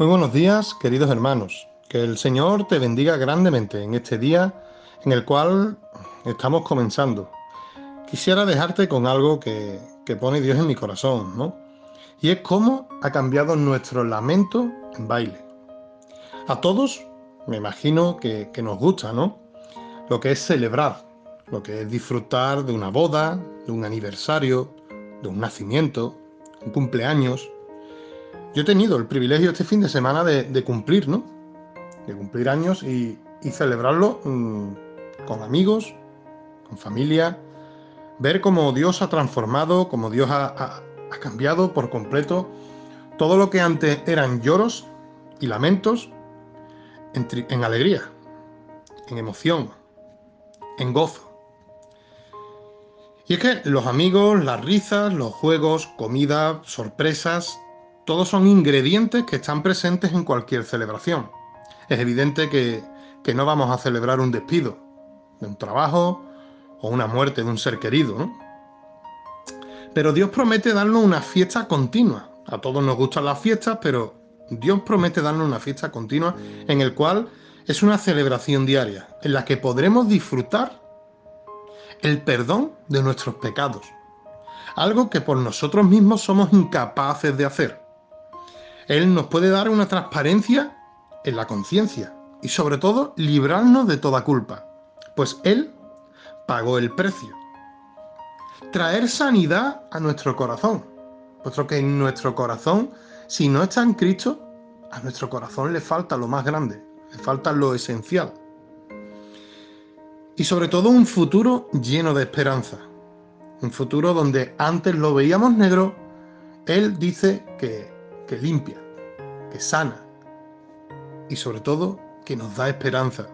Muy buenos días, queridos hermanos. Que el Señor te bendiga grandemente en este día en el cual estamos comenzando. Quisiera dejarte con algo que, pone Dios en mi corazón, ¿no? Y es cómo ha cambiado nuestro lamento en baile. A todos, me imagino que, que nos gusta, ¿no? Lo que es celebrar, lo que es disfrutar de una boda, de un aniversario, de un nacimiento, un cumpleaños, yo he tenido el privilegio este fin de semana de, cumplir, ¿no? De cumplir años y, celebrarlo mm, con amigos, con familia, ver cómo Dios ha transformado, cómo Dios ha, cambiado por completo todo lo que antes eran lloros y lamentos en, en alegría, en emoción, en gozo. Y es que los amigos, las risas, los juegos, comida, sorpresas, todos son ingredientes que están presentes en cualquier celebración. Es evidente que, no vamos a celebrar un despido de un trabajo o una muerte de un ser querido, ¿no? Pero Dios promete darnos una fiesta continua. A todos nos gustan las fiestas, pero Dios promete darnos una fiesta continua en el cual es una celebración diaria, en la que podremos disfrutar el perdón de nuestros pecados. Algo que por nosotros mismos somos incapaces de hacer. Él nos puede dar una transparencia en la conciencia y sobre todo librarnos de toda culpa, pues Él pagó el precio. Traer sanidad a nuestro corazón, puesto que en nuestro corazón, si no está en Cristo, a nuestro corazón le falta lo más grande, le falta lo esencial. Y sobre todo un futuro lleno de esperanza. Un futuro donde antes lo veíamos negro, Él dice que que limpia, que sana y sobre todo que nos da esperanza.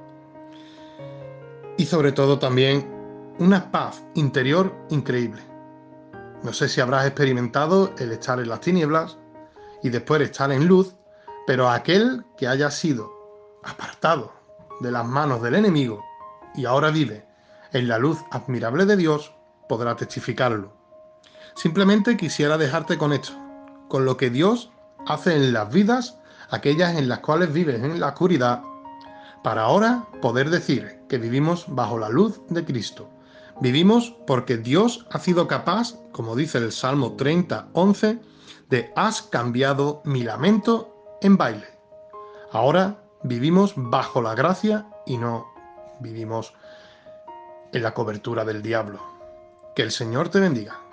Y sobre todo también una paz interior increíble. No sé si habrás experimentado el estar en las tinieblas y después estar en luz, pero aquel que haya sido apartado de las manos del enemigo y ahora vive en la luz admirable de Dios, podrá testificarlo. Simplemente quisiera dejarte con esto, con lo que Dios hace en las vidas aquellas en las cuales vives en la oscuridad, para ahora poder decir que vivimos bajo la luz de Cristo. Vivimos porque Dios ha sido capaz, como dice el Salmo 30, 11, de has cambiado mi lamento en baile. Ahora vivimos bajo la gracia y no vivimos en la cobertura del diablo. Que el Señor te bendiga.